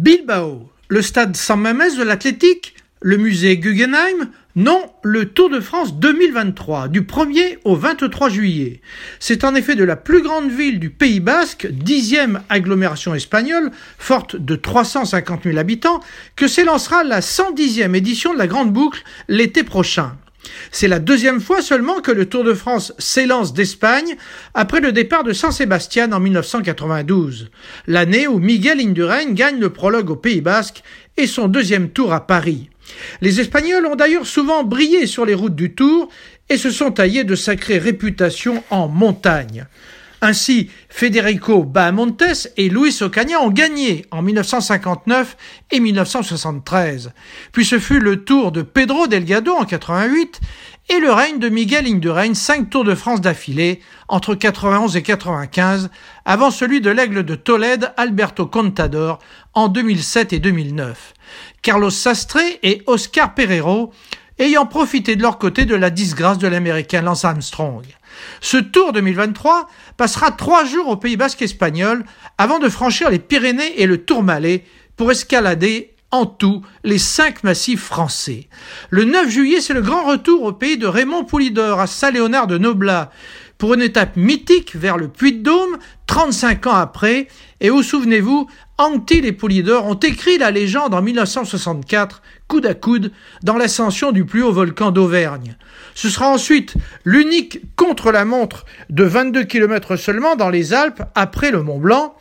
Bilbao, le stade San Mamés de l'athlétique, le musée Guggenheim, non, le Tour de France 2023, du 1er au 23 juillet. C'est en effet de la plus grande ville du Pays Basque, dixième agglomération espagnole, forte de 350 000 habitants, que s'élancera la 110e édition de la Grande Boucle l'été prochain. C'est la deuxième fois seulement que le Tour de France s'élance d'Espagne après le départ de Saint-Sébastien en 1992, l'année où Miguel Indurain gagne le prologue au Pays Basque et son deuxième tour à Paris. Les Espagnols ont d'ailleurs souvent brillé sur les routes du Tour et se sont taillés de sacrées réputations en montagne. Ainsi, Federico Bahamontes et Luis Ocaña ont gagné en 1959 et 1973. Puis ce fut le tour de Pedro Delgado en 88 et le règne de Miguel Indurain, cinq tours de France d'affilée entre 91 et 95, avant celui de l'aigle de Tolède Alberto Contador en 2007 et 2009. Carlos Sastre et Oscar Pereiro ayant profité de leur côté de la disgrâce de l'américain Lance Armstrong. Ce Tour 2023 passera trois jours au Pays Basque espagnol avant de franchir les Pyrénées et le Tourmalet pour escalader en tout les cinq massifs français. Le 9 juillet, c'est le grand retour au pays de Raymond Poulidor à Saint-Léonard de Noblat pour une étape mythique vers le Puy-de-Dôme, 35 ans après, et où, souvenez-vous, Anctil et Poulidor ont écrit la légende en 1964, coude à coude, dans l'ascension du plus haut volcan d'Auvergne. Ce sera ensuite l'unique contre-la-montre de 22 km seulement dans les Alpes après le Mont Blanc.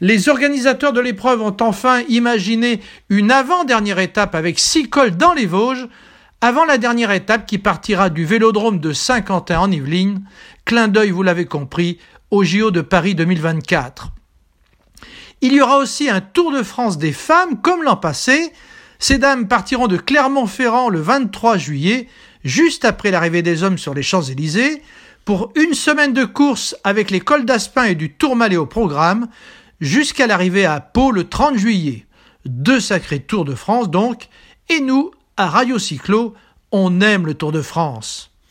Les organisateurs de l'épreuve ont enfin imaginé une avant-dernière étape avec six cols dans les Vosges, avant la dernière étape qui partira du vélodrome de Saint-Quentin en Yvelines, clin d'œil, vous l'avez compris, au JO de Paris 2024. Il y aura aussi un Tour de France des femmes comme l'an passé. Ces dames partiront de Clermont-Ferrand le 23 juillet, juste après l'arrivée des hommes sur les Champs-Élysées, pour une semaine de course avec les cols d'Aspin et du Tourmalet au programme, jusqu'à l'arrivée à Pau le 30 juillet. Deux sacrés Tours de France donc, et nous, à Radio Cyclo, on aime le Tour de France.